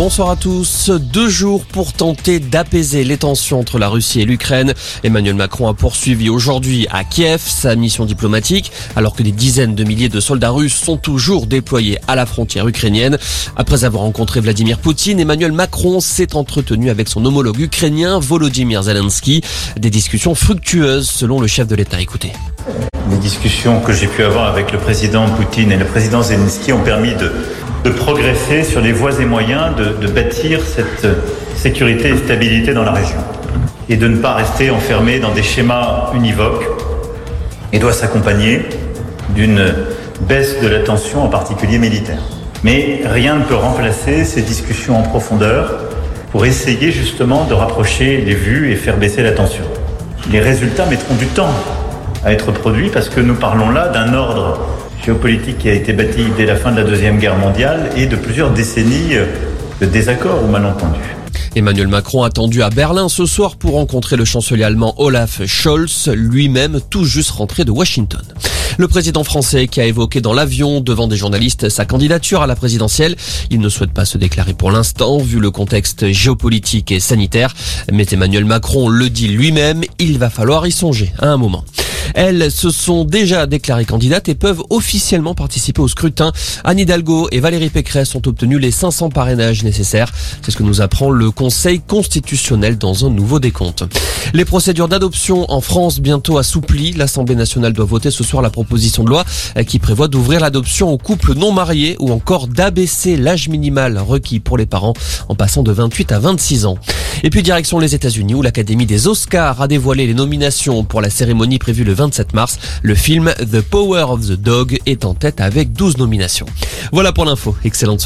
Bonsoir à tous. Deux jours pour tenter d'apaiser les tensions entre la Russie et l'Ukraine. Emmanuel Macron a poursuivi aujourd'hui à Kiev sa mission diplomatique, alors que des dizaines de milliers de soldats russes sont toujours déployés à la frontière ukrainienne. Après avoir rencontré Vladimir Poutine, Emmanuel Macron s'est entretenu avec son homologue ukrainien Volodymyr Zelensky. Des discussions fructueuses selon le chef de l'État. Écoutez. Les discussions que j'ai pu avoir avec le président Poutine et le président Zelensky ont permis de, de progresser sur les voies et moyens de, bâtir cette sécurité et stabilité dans la région. Et de ne pas rester enfermé dans des schémas univoques. Et doit s'accompagner d'une baisse de la tension, en particulier militaire. Mais rien ne peut remplacer ces discussions en profondeur pour essayer justement de rapprocher les vues et faire baisser la tension. Les résultats mettront du temps à être produit parce que nous parlons là d'un ordre géopolitique qui a été bâti dès la fin de la Deuxième Guerre mondiale et de plusieurs décennies de désaccords ou malentendus. Emmanuel Macron attendu à Berlin ce soir pour rencontrer le chancelier allemand Olaf Scholz, lui-même tout juste rentré de Washington. Le président français qui a évoqué dans l'avion devant des journalistes sa candidature à la présidentielle, il ne souhaite pas se déclarer pour l'instant vu le contexte géopolitique et sanitaire, mais Emmanuel Macron le dit lui-même, il va falloir y songer à un moment. Elles se sont déjà déclarées candidates et peuvent officiellement participer au scrutin. Anne Hidalgo et Valérie Pécresse ont obtenu les 500 parrainages nécessaires. C'est ce que nous apprend le Conseil constitutionnel dans un nouveau décompte. Les procédures d'adoption en France bientôt assouplies. L'Assemblée nationale doit voter ce soir la proposition de loi qui prévoit d'ouvrir l'adoption aux couples non mariés ou encore d'abaisser l'âge minimal requis pour les parents en passant de 28 à 26 ans. Et puis direction les États-Unis où l'Académie des Oscars a dévoilé les nominations pour la cérémonie prévue le 27 mars. Le film The Power of the Dog est en tête avec 12 nominations. Voilà pour l'info. Excellente.